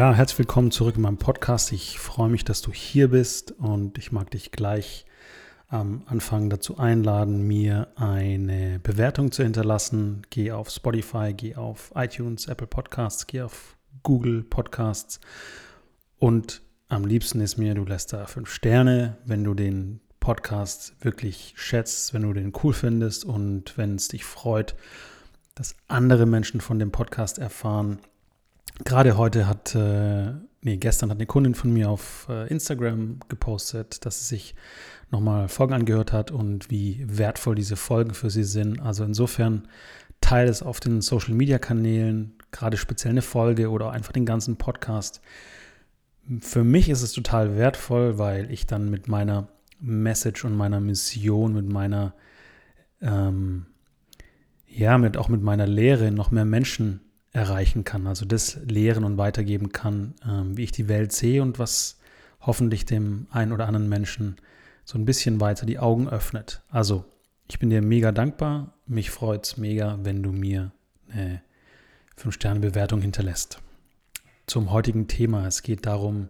Ja, herzlich willkommen zurück in meinem Podcast. Ich freue mich, dass du hier bist und ich mag dich gleich am Anfang dazu einladen, mir eine Bewertung zu hinterlassen. Geh auf Spotify, geh auf iTunes, Apple Podcasts, geh auf Google Podcasts und am liebsten ist mir, du lässt da fünf Sterne, wenn du den Podcast wirklich schätzt, wenn du den cool findest und wenn es dich freut, dass andere Menschen von dem Podcast erfahren Gerade heute hat, äh, nee, gestern hat eine Kundin von mir auf äh, Instagram gepostet, dass sie sich nochmal Folgen angehört hat und wie wertvoll diese Folgen für sie sind. Also insofern teile es auf den Social Media Kanälen, gerade speziell eine Folge oder einfach den ganzen Podcast. Für mich ist es total wertvoll, weil ich dann mit meiner Message und meiner Mission, mit meiner, ähm, ja, mit, auch mit meiner Lehre noch mehr Menschen erreichen kann, also das lehren und weitergeben kann, ähm, wie ich die Welt sehe und was hoffentlich dem einen oder anderen Menschen so ein bisschen weiter die Augen öffnet. Also, ich bin dir mega dankbar. Mich freut es mega, wenn du mir eine 5-Sterne-Bewertung hinterlässt. Zum heutigen Thema. Es geht darum,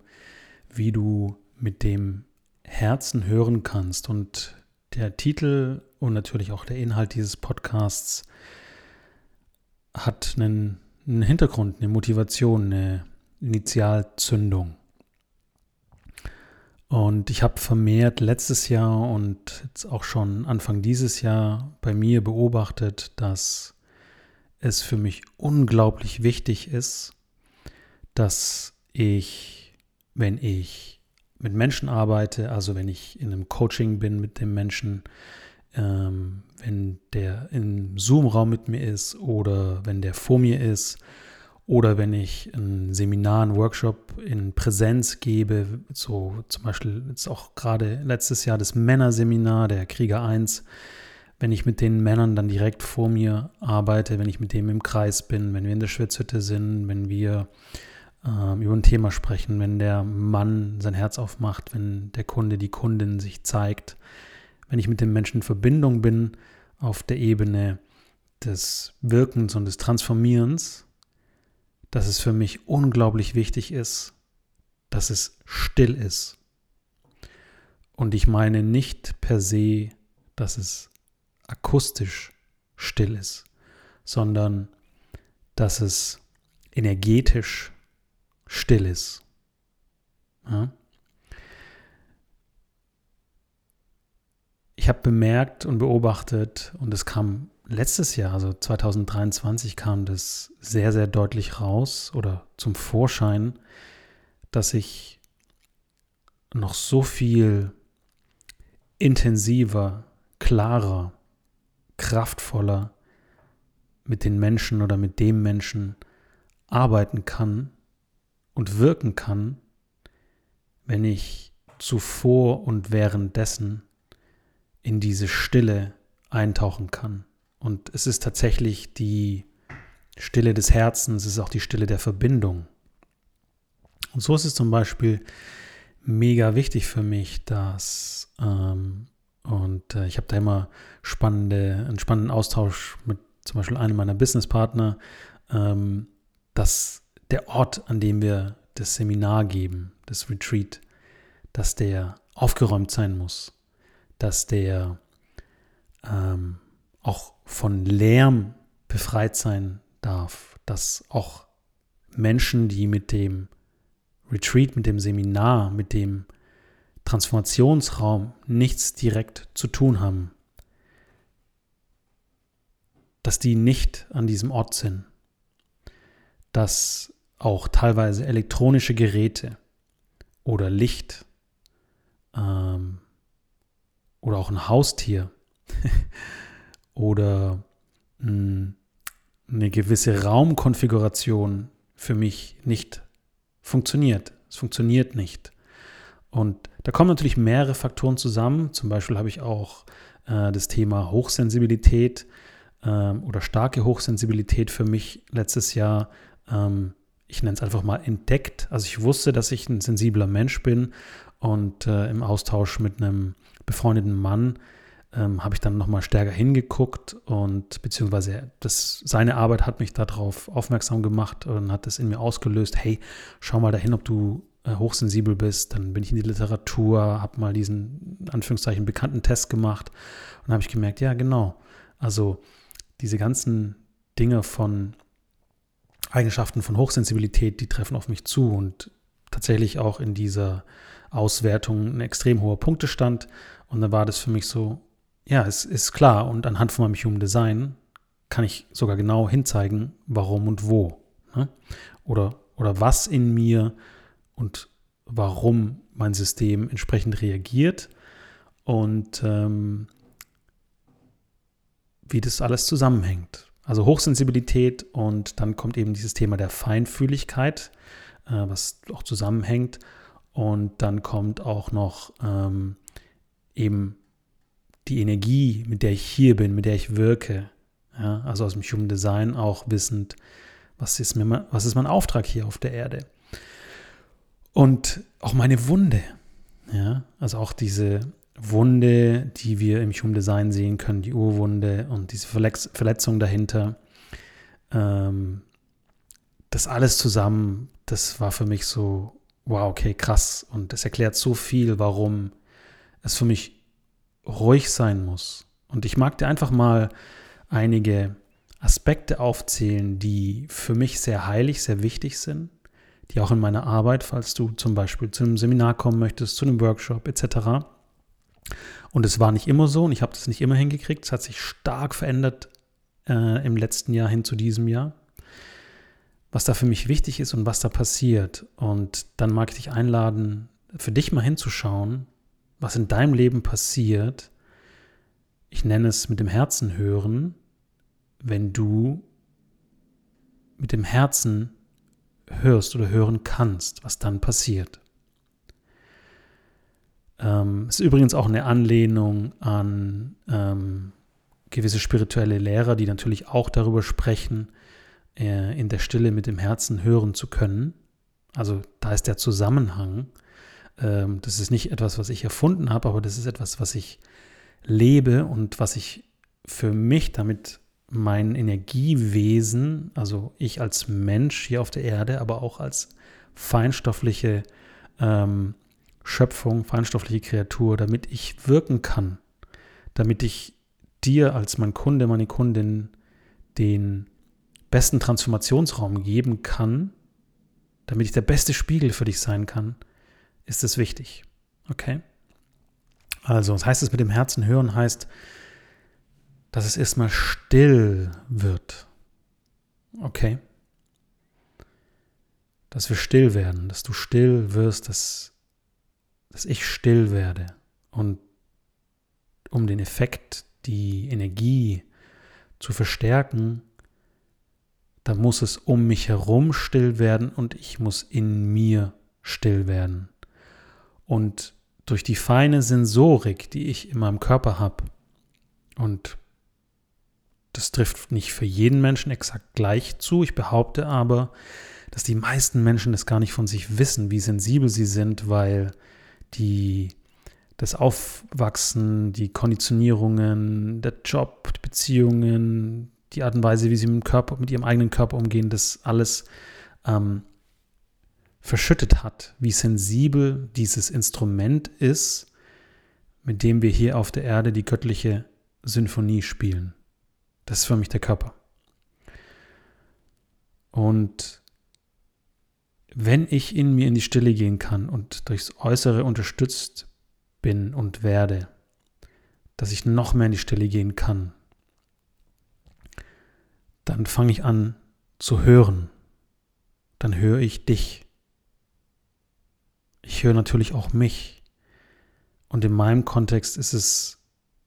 wie du mit dem Herzen hören kannst. Und der Titel und natürlich auch der Inhalt dieses Podcasts hat einen einen Hintergrund, eine Motivation, eine Initialzündung. Und ich habe vermehrt letztes Jahr und jetzt auch schon Anfang dieses Jahr bei mir beobachtet, dass es für mich unglaublich wichtig ist, dass ich, wenn ich mit Menschen arbeite, also wenn ich in einem Coaching bin mit dem Menschen, ähm, wenn der im Zoom-Raum mit mir ist oder wenn der vor mir ist oder wenn ich ein Seminar, einen Workshop in Präsenz gebe, so zum Beispiel jetzt auch gerade letztes Jahr das Männerseminar, der Krieger 1, wenn ich mit den Männern dann direkt vor mir arbeite, wenn ich mit dem im Kreis bin, wenn wir in der Schwitzhütte sind, wenn wir ähm, über ein Thema sprechen, wenn der Mann sein Herz aufmacht, wenn der Kunde, die Kundin sich zeigt, wenn ich mit dem Menschen in Verbindung bin auf der Ebene des Wirkens und des Transformierens, dass es für mich unglaublich wichtig ist, dass es still ist. Und ich meine nicht per se, dass es akustisch still ist, sondern dass es energetisch still ist. Ja? Ich habe bemerkt und beobachtet, und es kam letztes Jahr, also 2023, kam das sehr, sehr deutlich raus oder zum Vorschein, dass ich noch so viel intensiver, klarer, kraftvoller mit den Menschen oder mit dem Menschen arbeiten kann und wirken kann, wenn ich zuvor und währenddessen in diese Stille eintauchen kann. Und es ist tatsächlich die Stille des Herzens, es ist auch die Stille der Verbindung. Und so ist es zum Beispiel mega wichtig für mich, dass, ähm, und äh, ich habe da immer spannende, einen spannenden Austausch mit zum Beispiel einem meiner Businesspartner, ähm, dass der Ort, an dem wir das Seminar geben, das Retreat, dass der aufgeräumt sein muss dass der ähm, auch von Lärm befreit sein darf, dass auch Menschen, die mit dem Retreat, mit dem Seminar, mit dem Transformationsraum nichts direkt zu tun haben, dass die nicht an diesem Ort sind, dass auch teilweise elektronische Geräte oder Licht ähm, oder auch ein Haustier oder hm, eine gewisse Raumkonfiguration für mich nicht funktioniert. Es funktioniert nicht. Und da kommen natürlich mehrere Faktoren zusammen. Zum Beispiel habe ich auch äh, das Thema Hochsensibilität ähm, oder starke Hochsensibilität für mich letztes Jahr, ähm, ich nenne es einfach mal entdeckt. Also ich wusste, dass ich ein sensibler Mensch bin und äh, im Austausch mit einem befreundeten Mann ähm, habe ich dann nochmal stärker hingeguckt und beziehungsweise das, seine Arbeit hat mich darauf aufmerksam gemacht und hat das in mir ausgelöst, hey, schau mal dahin, ob du äh, hochsensibel bist. Dann bin ich in die Literatur, habe mal diesen, Anführungszeichen, bekannten Test gemacht und habe ich gemerkt, ja, genau. Also diese ganzen Dinge von Eigenschaften von Hochsensibilität, die treffen auf mich zu und tatsächlich auch in dieser Auswertung ein extrem hoher Punktestand. Und dann war das für mich so, ja, es ist klar. Und anhand von meinem Human Design kann ich sogar genau hinzeigen, warum und wo. Ne? Oder, oder was in mir und warum mein System entsprechend reagiert und ähm, wie das alles zusammenhängt. Also Hochsensibilität und dann kommt eben dieses Thema der Feinfühligkeit, äh, was auch zusammenhängt. Und dann kommt auch noch ähm, eben die Energie, mit der ich hier bin, mit der ich wirke. Ja, also aus dem Human Design auch wissend, was ist, mir, was ist mein Auftrag hier auf der Erde. Und auch meine Wunde. Ja, also auch diese Wunde, die wir im Human Design sehen können, die Urwunde und diese Verletz Verletzung dahinter. Ähm, das alles zusammen, das war für mich so, wow, okay, krass. Und das erklärt so viel, warum es für mich ruhig sein muss. Und ich mag dir einfach mal einige Aspekte aufzählen, die für mich sehr heilig, sehr wichtig sind, die auch in meiner Arbeit, falls du zum Beispiel zu einem Seminar kommen möchtest, zu einem Workshop etc., und es war nicht immer so und ich habe das nicht immer hingekriegt. Es hat sich stark verändert äh, im letzten Jahr hin zu diesem Jahr. Was da für mich wichtig ist und was da passiert. Und dann mag ich dich einladen, für dich mal hinzuschauen, was in deinem Leben passiert. Ich nenne es mit dem Herzen hören, wenn du mit dem Herzen hörst oder hören kannst, was dann passiert. Ähm, ist übrigens auch eine Anlehnung an ähm, gewisse spirituelle Lehrer, die natürlich auch darüber sprechen, äh, in der Stille mit dem Herzen hören zu können. Also da ist der Zusammenhang. Ähm, das ist nicht etwas, was ich erfunden habe, aber das ist etwas, was ich lebe und was ich für mich damit mein Energiewesen, also ich als Mensch hier auf der Erde, aber auch als feinstoffliche ähm, Schöpfung, feinstoffliche Kreatur, damit ich wirken kann, damit ich dir als mein Kunde, meine Kundin den besten Transformationsraum geben kann, damit ich der beste Spiegel für dich sein kann, ist es wichtig. Okay? Also, das heißt es mit dem Herzen hören, heißt, dass es erstmal still wird. Okay? Dass wir still werden, dass du still wirst, dass dass ich still werde und um den Effekt, die Energie zu verstärken, da muss es um mich herum still werden und ich muss in mir still werden. Und durch die feine Sensorik, die ich in meinem Körper habe, und das trifft nicht für jeden Menschen exakt gleich zu, ich behaupte aber, dass die meisten Menschen das gar nicht von sich wissen, wie sensibel sie sind, weil die, das Aufwachsen, die Konditionierungen, der Job, die Beziehungen, die Art und Weise, wie sie mit, Körper, mit ihrem eigenen Körper umgehen, das alles ähm, verschüttet hat, wie sensibel dieses Instrument ist, mit dem wir hier auf der Erde die göttliche Sinfonie spielen. Das ist für mich der Körper. Und wenn ich in mir in die Stille gehen kann und durchs Äußere unterstützt bin und werde, dass ich noch mehr in die Stille gehen kann, dann fange ich an zu hören. Dann höre ich dich. Ich höre natürlich auch mich. Und in meinem Kontext ist es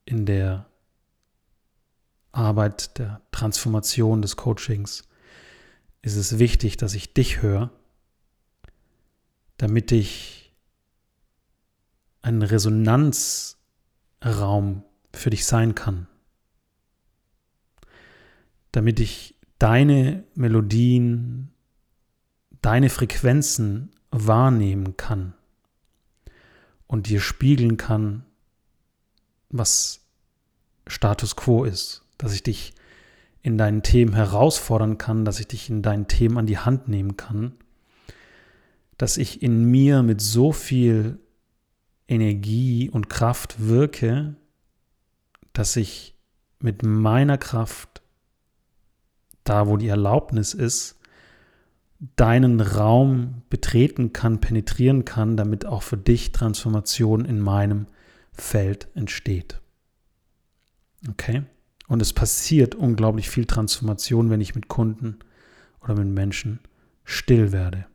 in der Arbeit der Transformation des Coachings, ist es wichtig, dass ich dich höre damit ich ein Resonanzraum für dich sein kann. Damit ich deine Melodien, deine Frequenzen wahrnehmen kann und dir spiegeln kann, was Status quo ist, dass ich dich in deinen Themen herausfordern kann, dass ich dich in deinen Themen an die Hand nehmen kann, dass ich in mir mit so viel Energie und Kraft wirke, dass ich mit meiner Kraft, da wo die Erlaubnis ist, deinen Raum betreten kann, penetrieren kann, damit auch für dich Transformation in meinem Feld entsteht. Okay? Und es passiert unglaublich viel Transformation, wenn ich mit Kunden oder mit Menschen still werde.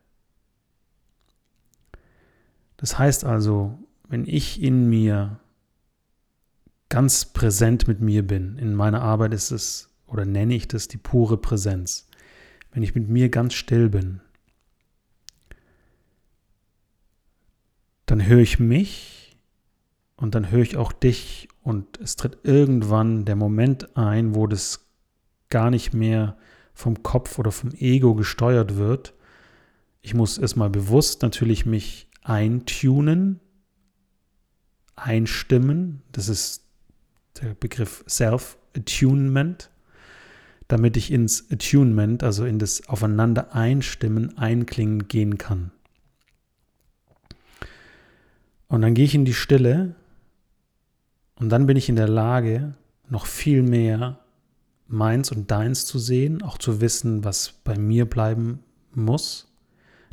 Das heißt also, wenn ich in mir ganz präsent mit mir bin, in meiner Arbeit ist es, oder nenne ich das die pure Präsenz, wenn ich mit mir ganz still bin, dann höre ich mich und dann höre ich auch dich und es tritt irgendwann der Moment ein, wo das gar nicht mehr vom Kopf oder vom Ego gesteuert wird. Ich muss erstmal bewusst natürlich mich eintunen, einstimmen. Das ist der Begriff Self-Attunement damit ich ins Attunement, also in das Aufeinander einstimmen, einklingen gehen kann. Und dann gehe ich in die Stille und dann bin ich in der Lage, noch viel mehr meins und deins zu sehen, auch zu wissen, was bei mir bleiben muss,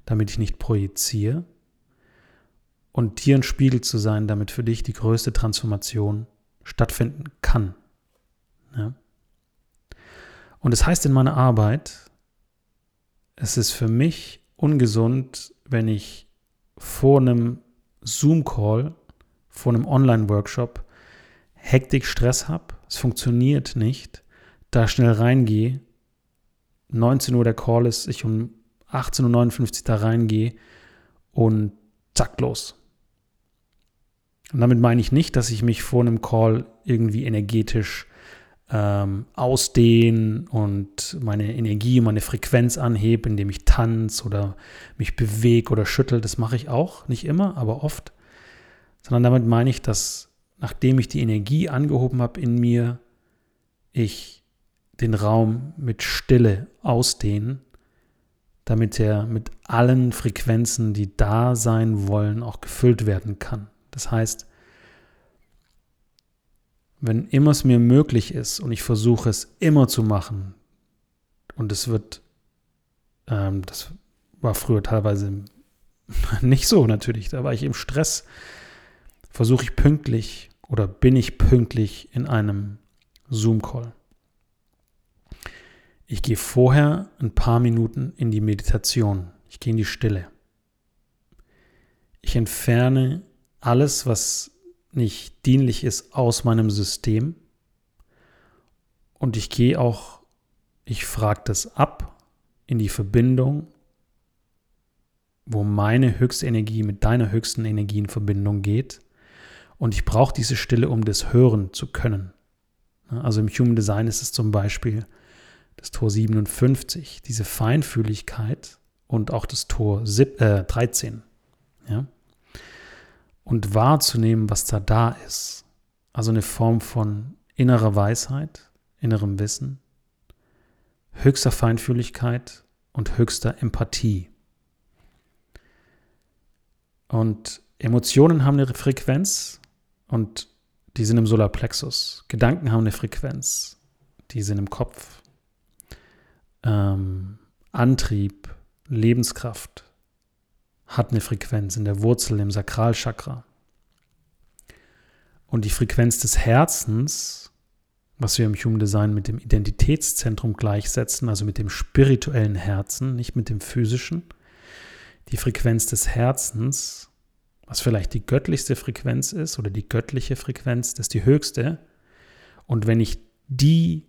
damit ich nicht projiziere und dir ein Spiegel zu sein, damit für dich die größte Transformation stattfinden kann. Ja? Und es das heißt in meiner Arbeit, es ist für mich ungesund, wenn ich vor einem Zoom-Call, vor einem Online-Workshop Hektik, Stress habe, es funktioniert nicht, da schnell reingehe, 19 Uhr der Call ist, ich um 18.59 Uhr da reingehe und zack los. Und damit meine ich nicht, dass ich mich vor einem Call irgendwie energetisch ähm, ausdehnen und meine Energie, meine Frequenz anhebe, indem ich tanze oder mich bewege oder schüttel. Das mache ich auch, nicht immer, aber oft. Sondern damit meine ich, dass nachdem ich die Energie angehoben habe in mir, ich den Raum mit Stille ausdehne, damit er mit allen Frequenzen, die da sein wollen, auch gefüllt werden kann. Das heißt, wenn immer es mir möglich ist und ich versuche es immer zu machen, und es wird, ähm, das war früher teilweise nicht so natürlich, da war ich im Stress, versuche ich pünktlich oder bin ich pünktlich in einem Zoom-Call. Ich gehe vorher ein paar Minuten in die Meditation. Ich gehe in die Stille. Ich entferne alles, was nicht dienlich ist aus meinem System. Und ich gehe auch, ich frage das ab in die Verbindung, wo meine höchste Energie mit deiner höchsten Energie in Verbindung geht. Und ich brauche diese Stille, um das hören zu können. Also im Human Design ist es zum Beispiel das Tor 57, diese Feinfühligkeit und auch das Tor 13. Äh, ja? Und wahrzunehmen, was da da ist. Also eine Form von innerer Weisheit, innerem Wissen, höchster Feinfühligkeit und höchster Empathie. Und Emotionen haben eine Frequenz und die sind im Solarplexus. Gedanken haben eine Frequenz, die sind im Kopf. Ähm, Antrieb, Lebenskraft, hat eine Frequenz in der Wurzel, im Sakralchakra. Und die Frequenz des Herzens, was wir im Human Design mit dem Identitätszentrum gleichsetzen, also mit dem spirituellen Herzen, nicht mit dem physischen, die Frequenz des Herzens, was vielleicht die göttlichste Frequenz ist oder die göttliche Frequenz, das ist die höchste. Und wenn ich die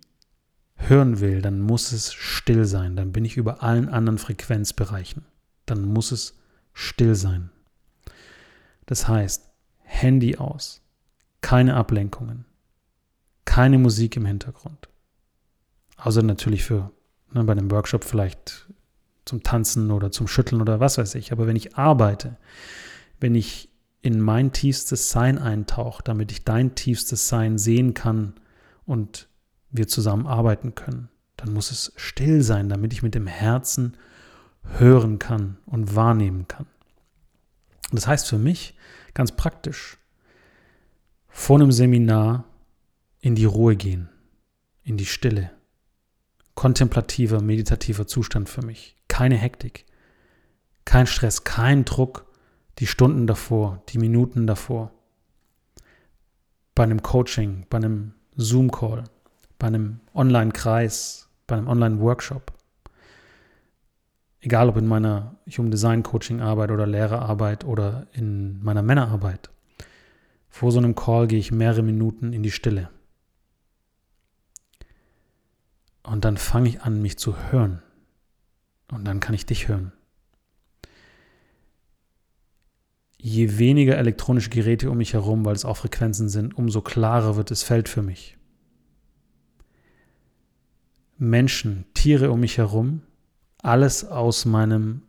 hören will, dann muss es still sein. Dann bin ich über allen anderen Frequenzbereichen. Dann muss es still sein. Das heißt, Handy aus, keine Ablenkungen, keine Musik im Hintergrund. Außer natürlich für ne, bei einem Workshop vielleicht zum Tanzen oder zum Schütteln oder was weiß ich. Aber wenn ich arbeite, wenn ich in mein tiefstes Sein eintauche, damit ich dein tiefstes Sein sehen kann und wir zusammen arbeiten können, dann muss es still sein, damit ich mit dem Herzen hören kann und wahrnehmen kann. Das heißt für mich ganz praktisch, vor einem Seminar in die Ruhe gehen, in die Stille. Kontemplativer, meditativer Zustand für mich. Keine Hektik, kein Stress, kein Druck, die Stunden davor, die Minuten davor. Bei einem Coaching, bei einem Zoom-Call, bei einem Online-Kreis, bei einem Online-Workshop. Egal ob in meiner Human Design Coaching Arbeit oder Lehrerarbeit oder in meiner Männerarbeit. Vor so einem Call gehe ich mehrere Minuten in die Stille. Und dann fange ich an, mich zu hören. Und dann kann ich dich hören. Je weniger elektronische Geräte um mich herum, weil es auch Frequenzen sind, umso klarer wird das Feld für mich. Menschen, Tiere um mich herum, alles aus meinem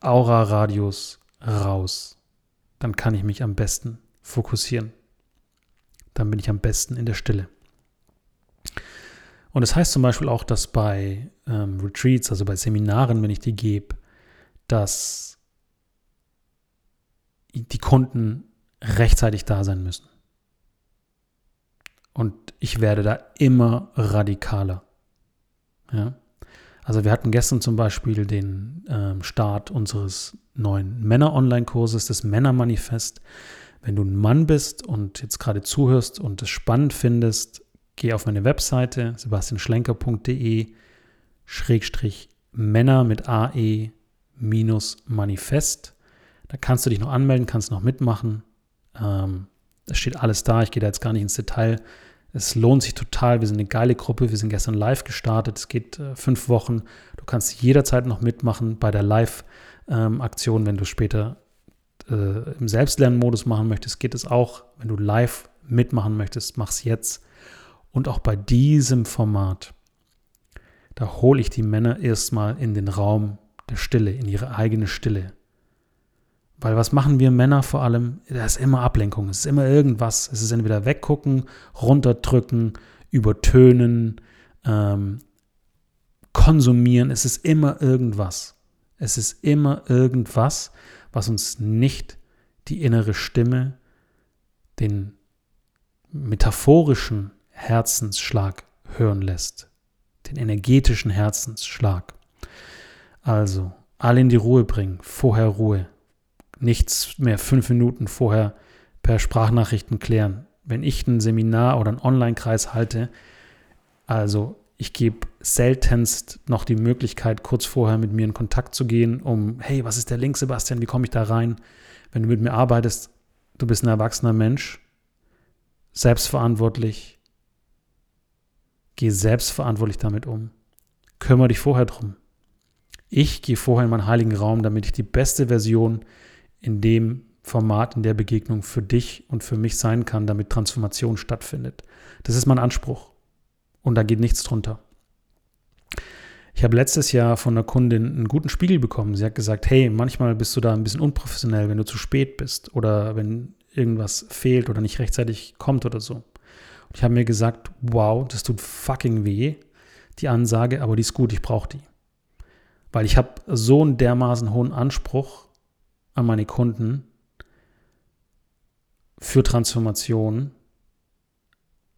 Aura-Radius raus. Dann kann ich mich am besten fokussieren. Dann bin ich am besten in der Stille. Und das heißt zum Beispiel auch, dass bei ähm, Retreats, also bei Seminaren, wenn ich die gebe, dass die Kunden rechtzeitig da sein müssen. Und ich werde da immer radikaler. Ja? Also wir hatten gestern zum Beispiel den ähm, Start unseres neuen Männer-Online-Kurses, das Männermanifest. Wenn du ein Mann bist und jetzt gerade zuhörst und es spannend findest, geh auf meine Webseite sebastianschlenker.de Schrägstrich Männer mit AE minus Manifest. Da kannst du dich noch anmelden, kannst noch mitmachen. Ähm, es steht alles da. Ich gehe da jetzt gar nicht ins Detail. Es lohnt sich total. Wir sind eine geile Gruppe. Wir sind gestern live gestartet. Es geht äh, fünf Wochen. Du kannst jederzeit noch mitmachen bei der Live-Aktion. Ähm, wenn du später äh, im Selbstlernmodus machen möchtest, geht es auch. Wenn du live mitmachen möchtest, mach es jetzt. Und auch bei diesem Format, da hole ich die Männer erstmal in den Raum der Stille, in ihre eigene Stille. Weil was machen wir Männer vor allem? Da ist immer Ablenkung, es ist immer irgendwas. Es ist entweder weggucken, runterdrücken, übertönen, ähm, konsumieren. Es ist immer irgendwas. Es ist immer irgendwas, was uns nicht die innere Stimme, den metaphorischen Herzensschlag hören lässt. Den energetischen Herzensschlag. Also, alle in die Ruhe bringen, vorher Ruhe, nichts mehr fünf Minuten vorher per Sprachnachrichten klären. Wenn ich ein Seminar oder einen Online-Kreis halte, also ich gebe seltenst noch die Möglichkeit, kurz vorher mit mir in Kontakt zu gehen, um, hey, was ist der Link, Sebastian, wie komme ich da rein? Wenn du mit mir arbeitest, du bist ein erwachsener Mensch, selbstverantwortlich, geh selbstverantwortlich damit um. Kümmere dich vorher drum. Ich gehe vorher in meinen heiligen Raum, damit ich die beste Version in dem Format, in der Begegnung für dich und für mich sein kann, damit Transformation stattfindet. Das ist mein Anspruch. Und da geht nichts drunter. Ich habe letztes Jahr von einer Kundin einen guten Spiegel bekommen. Sie hat gesagt, hey, manchmal bist du da ein bisschen unprofessionell, wenn du zu spät bist oder wenn irgendwas fehlt oder nicht rechtzeitig kommt oder so. Und ich habe mir gesagt, wow, das tut fucking weh, die Ansage, aber die ist gut, ich brauche die. Weil ich habe so einen dermaßen hohen Anspruch an meine Kunden für Transformation.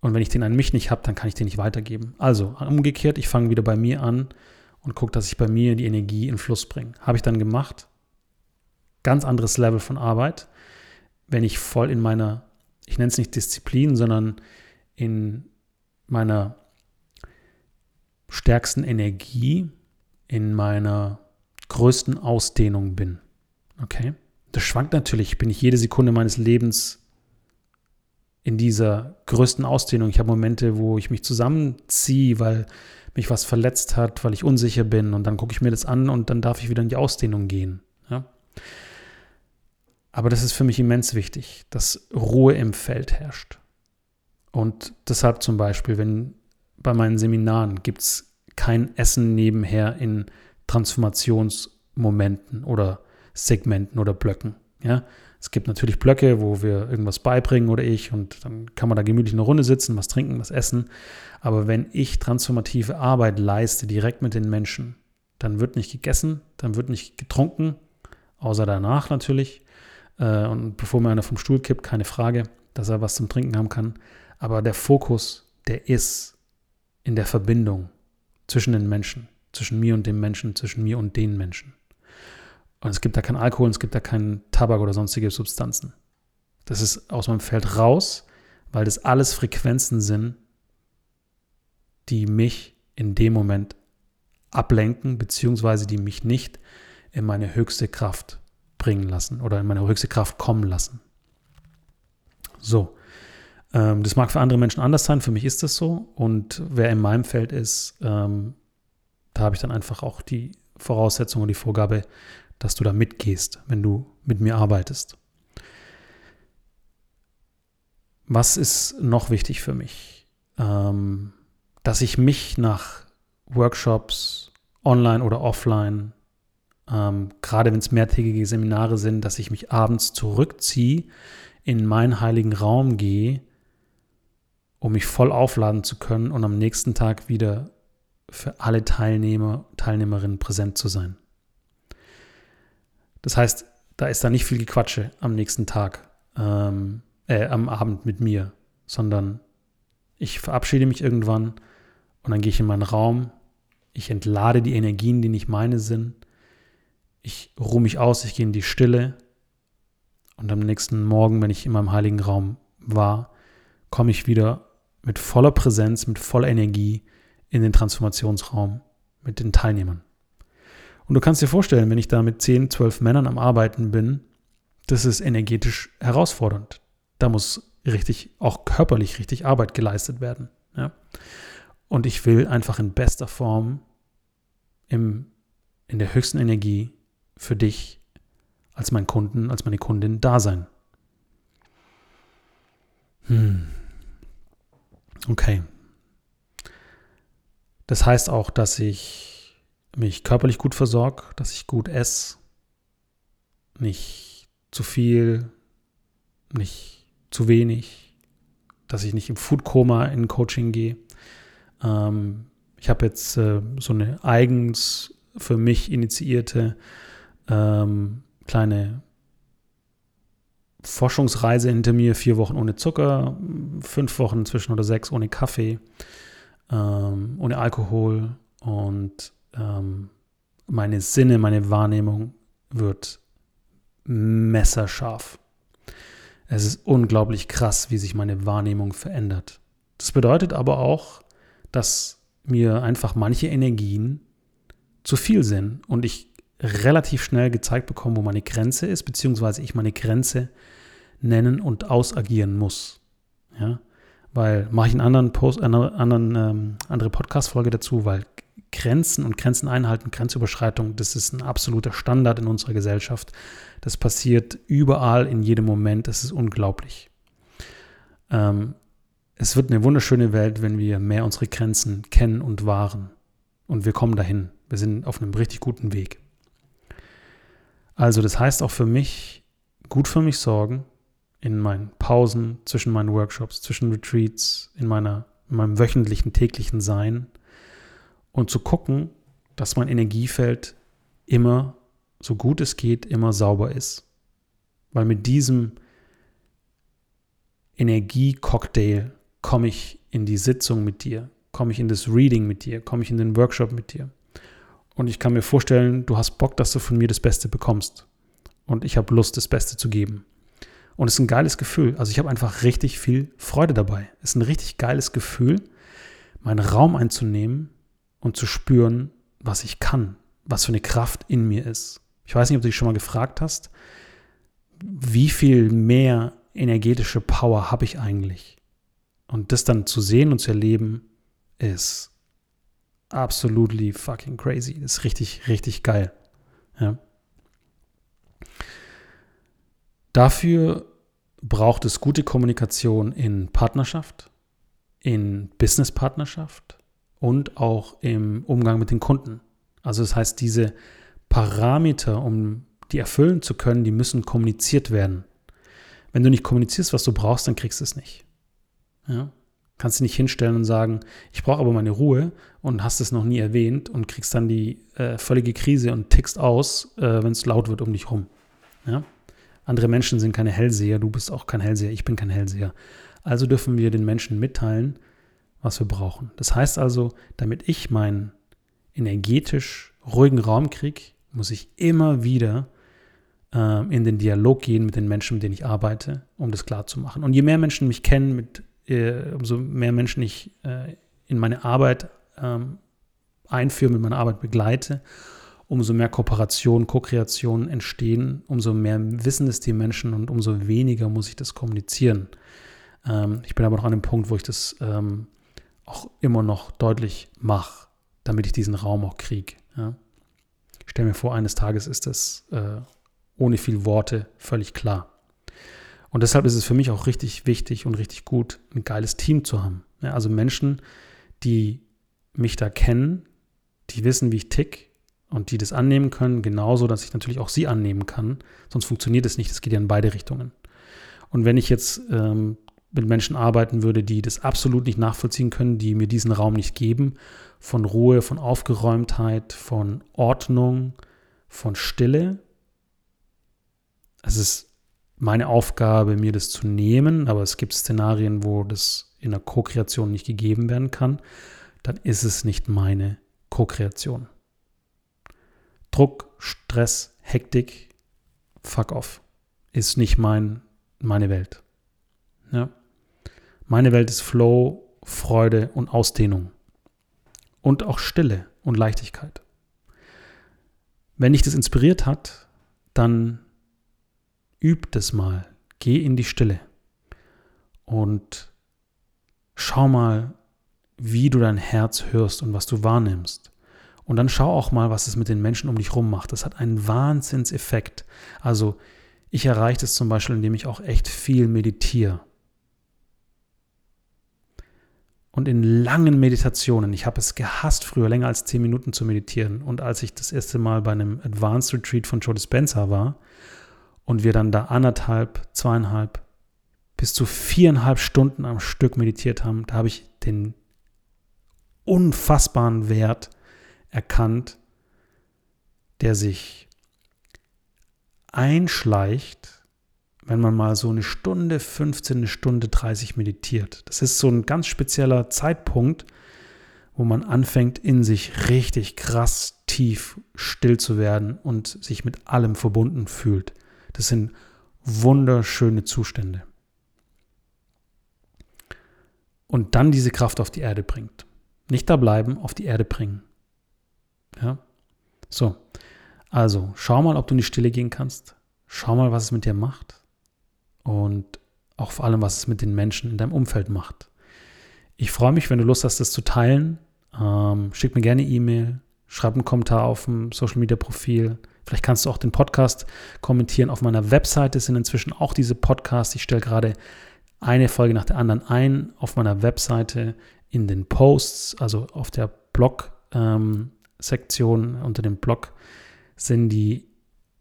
Und wenn ich den an mich nicht habe, dann kann ich den nicht weitergeben. Also umgekehrt, ich fange wieder bei mir an und gucke, dass ich bei mir die Energie in Fluss bringe. Habe ich dann gemacht. Ganz anderes Level von Arbeit, wenn ich voll in meiner, ich nenne es nicht Disziplin, sondern in meiner stärksten Energie, in meiner größten Ausdehnung bin. Okay. Das schwankt natürlich. Bin ich jede Sekunde meines Lebens in dieser größten Ausdehnung. Ich habe Momente, wo ich mich zusammenziehe, weil mich was verletzt hat, weil ich unsicher bin. Und dann gucke ich mir das an und dann darf ich wieder in die Ausdehnung gehen. Ja? Aber das ist für mich immens wichtig, dass Ruhe im Feld herrscht. Und deshalb zum Beispiel, wenn bei meinen Seminaren gibt es kein Essen nebenher in Transformationsmomenten oder Segmenten oder Blöcken. Ja, es gibt natürlich Blöcke, wo wir irgendwas beibringen oder ich und dann kann man da gemütlich eine Runde sitzen, was trinken, was essen. Aber wenn ich transformative Arbeit leiste, direkt mit den Menschen, dann wird nicht gegessen, dann wird nicht getrunken, außer danach natürlich. Äh, und bevor mir einer vom Stuhl kippt, keine Frage, dass er was zum Trinken haben kann. Aber der Fokus, der ist in der Verbindung zwischen den Menschen, zwischen mir und dem Menschen, zwischen mir und den Menschen. Und es gibt da keinen Alkohol, es gibt da keinen Tabak oder sonstige Substanzen. Das ist aus meinem Feld raus, weil das alles Frequenzen sind, die mich in dem Moment ablenken, beziehungsweise die mich nicht in meine höchste Kraft bringen lassen oder in meine höchste Kraft kommen lassen. So, ähm, das mag für andere Menschen anders sein, für mich ist das so. Und wer in meinem Feld ist, ähm, da habe ich dann einfach auch die Voraussetzung und die Vorgabe, dass du da mitgehst, wenn du mit mir arbeitest. Was ist noch wichtig für mich? Ähm, dass ich mich nach Workshops, online oder offline, ähm, gerade wenn es mehrtägige Seminare sind, dass ich mich abends zurückziehe, in meinen heiligen Raum gehe, um mich voll aufladen zu können und am nächsten Tag wieder für alle Teilnehmer, Teilnehmerinnen präsent zu sein. Das heißt, da ist da nicht viel Gequatsche am nächsten Tag, ähm, äh, am Abend mit mir, sondern ich verabschiede mich irgendwann und dann gehe ich in meinen Raum, ich entlade die Energien, die nicht meine sind, ich ruhe mich aus, ich gehe in die Stille. Und am nächsten Morgen, wenn ich in meinem heiligen Raum war, komme ich wieder mit voller Präsenz, mit voller Energie in den Transformationsraum mit den Teilnehmern. Und du kannst dir vorstellen, wenn ich da mit 10, 12 Männern am Arbeiten bin, das ist energetisch herausfordernd. Da muss richtig, auch körperlich richtig Arbeit geleistet werden. Ja? Und ich will einfach in bester Form, im, in der höchsten Energie für dich als mein Kunden, als meine Kundin da sein. Hm. Okay. Das heißt auch, dass ich mich körperlich gut versorge, dass ich gut esse, nicht zu viel, nicht zu wenig, dass ich nicht im Foodkoma in Coaching gehe. Ähm, ich habe jetzt äh, so eine eigens für mich initiierte ähm, kleine Forschungsreise hinter mir, vier Wochen ohne Zucker, fünf Wochen inzwischen oder sechs ohne Kaffee, ähm, ohne Alkohol und ähm, meine Sinne, meine Wahrnehmung wird messerscharf. Es ist unglaublich krass, wie sich meine Wahrnehmung verändert. Das bedeutet aber auch, dass mir einfach manche Energien zu viel sind und ich relativ schnell gezeigt bekomme, wo meine Grenze ist, beziehungsweise ich meine Grenze nennen und ausagieren muss. Ja, weil mache ich einen anderen Post, eine anderen, ähm, andere Podcast-Folge dazu, weil Grenzen und Grenzen einhalten, Grenzüberschreitung, das ist ein absoluter Standard in unserer Gesellschaft. Das passiert überall, in jedem Moment. Das ist unglaublich. Ähm, es wird eine wunderschöne Welt, wenn wir mehr unsere Grenzen kennen und wahren. Und wir kommen dahin. Wir sind auf einem richtig guten Weg. Also das heißt auch für mich, gut für mich sorgen, in meinen Pausen, zwischen meinen Workshops, zwischen Retreats, in, meiner, in meinem wöchentlichen, täglichen Sein und zu gucken, dass mein Energiefeld immer, so gut es geht, immer sauber ist. Weil mit diesem Energiecocktail komme ich in die Sitzung mit dir, komme ich in das Reading mit dir, komme ich in den Workshop mit dir. Und ich kann mir vorstellen, du hast Bock, dass du von mir das Beste bekommst. Und ich habe Lust, das Beste zu geben. Und es ist ein geiles Gefühl. Also ich habe einfach richtig viel Freude dabei. Es ist ein richtig geiles Gefühl, meinen Raum einzunehmen und zu spüren, was ich kann, was für eine Kraft in mir ist. Ich weiß nicht, ob du dich schon mal gefragt hast, wie viel mehr energetische Power habe ich eigentlich? Und das dann zu sehen und zu erleben, ist absolutely fucking crazy. Ist richtig, richtig geil. Ja. Dafür braucht es gute Kommunikation in Partnerschaft, in Businesspartnerschaft und auch im Umgang mit den Kunden. Also das heißt, diese Parameter, um die erfüllen zu können, die müssen kommuniziert werden. Wenn du nicht kommunizierst, was du brauchst, dann kriegst du es nicht. Ja? Kannst du nicht hinstellen und sagen, ich brauche aber meine Ruhe und hast es noch nie erwähnt und kriegst dann die äh, völlige Krise und tickst aus, äh, wenn es laut wird um dich rum. Ja? Andere Menschen sind keine Hellseher, du bist auch kein Hellseher, ich bin kein Hellseher. Also dürfen wir den Menschen mitteilen, was wir brauchen. Das heißt also, damit ich meinen energetisch ruhigen Raum kriege, muss ich immer wieder äh, in den Dialog gehen mit den Menschen, mit denen ich arbeite, um das klar zu machen. Und je mehr Menschen mich kennen, mit, äh, umso mehr Menschen ich äh, in meine Arbeit ähm, einführe, mit meiner Arbeit begleite, umso mehr Kooperation, Co-Kreation entstehen, umso mehr wissen es die Menschen und umso weniger muss ich das kommunizieren. Ähm, ich bin aber noch an dem Punkt, wo ich das ähm, auch immer noch deutlich mache, damit ich diesen Raum auch kriege. Ja? Ich stelle mir vor, eines Tages ist das äh, ohne viel Worte völlig klar. Und deshalb ist es für mich auch richtig wichtig und richtig gut, ein geiles Team zu haben. Ja, also Menschen, die mich da kennen, die wissen, wie ich tick und die das annehmen können, genauso, dass ich natürlich auch sie annehmen kann. Sonst funktioniert es nicht. Es geht ja in beide Richtungen. Und wenn ich jetzt ähm, mit Menschen arbeiten würde, die das absolut nicht nachvollziehen können, die mir diesen Raum nicht geben, von Ruhe, von Aufgeräumtheit, von Ordnung, von Stille. Es ist meine Aufgabe, mir das zu nehmen, aber es gibt Szenarien, wo das in der Co-Kreation nicht gegeben werden kann, dann ist es nicht meine Co-Kreation. Druck, Stress, Hektik, fuck off, ist nicht mein, meine Welt. Ja? Meine Welt ist Flow, Freude und Ausdehnung. Und auch Stille und Leichtigkeit. Wenn dich das inspiriert hat, dann üb das mal. Geh in die Stille. Und schau mal, wie du dein Herz hörst und was du wahrnimmst. Und dann schau auch mal, was es mit den Menschen um dich rum macht. Das hat einen Wahnsinnseffekt. Also ich erreiche das zum Beispiel, indem ich auch echt viel meditiere und in langen Meditationen. Ich habe es gehasst, früher länger als zehn Minuten zu meditieren. Und als ich das erste Mal bei einem Advanced Retreat von Joe Dispenza war und wir dann da anderthalb, zweieinhalb bis zu viereinhalb Stunden am Stück meditiert haben, da habe ich den unfassbaren Wert erkannt, der sich einschleicht wenn man mal so eine Stunde 15, eine Stunde 30 meditiert. Das ist so ein ganz spezieller Zeitpunkt, wo man anfängt, in sich richtig krass tief still zu werden und sich mit allem verbunden fühlt. Das sind wunderschöne Zustände. Und dann diese Kraft auf die Erde bringt. Nicht da bleiben, auf die Erde bringen. Ja? So. Also, schau mal, ob du in die Stille gehen kannst. Schau mal, was es mit dir macht und auch vor allem, was es mit den Menschen in deinem Umfeld macht. Ich freue mich, wenn du Lust hast, das zu teilen. Ähm, schick mir gerne E-Mail, schreib einen Kommentar auf dem Social Media Profil. Vielleicht kannst du auch den Podcast kommentieren. Auf meiner Webseite sind inzwischen auch diese Podcasts. Ich stelle gerade eine Folge nach der anderen ein auf meiner Webseite in den Posts, also auf der Blog-Sektion ähm, unter dem Blog sind die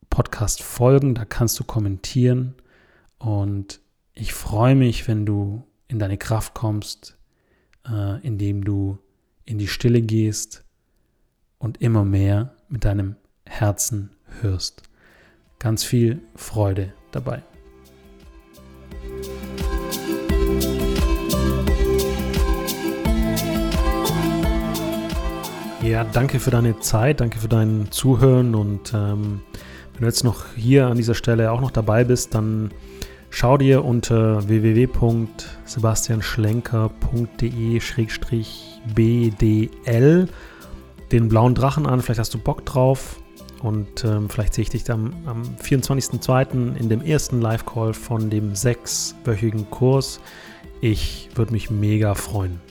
Podcast-Folgen. Da kannst du kommentieren. Und ich freue mich, wenn du in deine Kraft kommst, äh, indem du in die Stille gehst und immer mehr mit deinem Herzen hörst. Ganz viel Freude dabei. Ja, danke für deine Zeit, danke für dein Zuhören und ähm, wenn du jetzt noch hier an dieser Stelle auch noch dabei bist, dann Schau dir unter www.sebastianschlenker.de-bdl den blauen Drachen an. Vielleicht hast du Bock drauf. Und ähm, vielleicht sehe ich dich dann am 24.02. in dem ersten Live-Call von dem sechswöchigen Kurs. Ich würde mich mega freuen.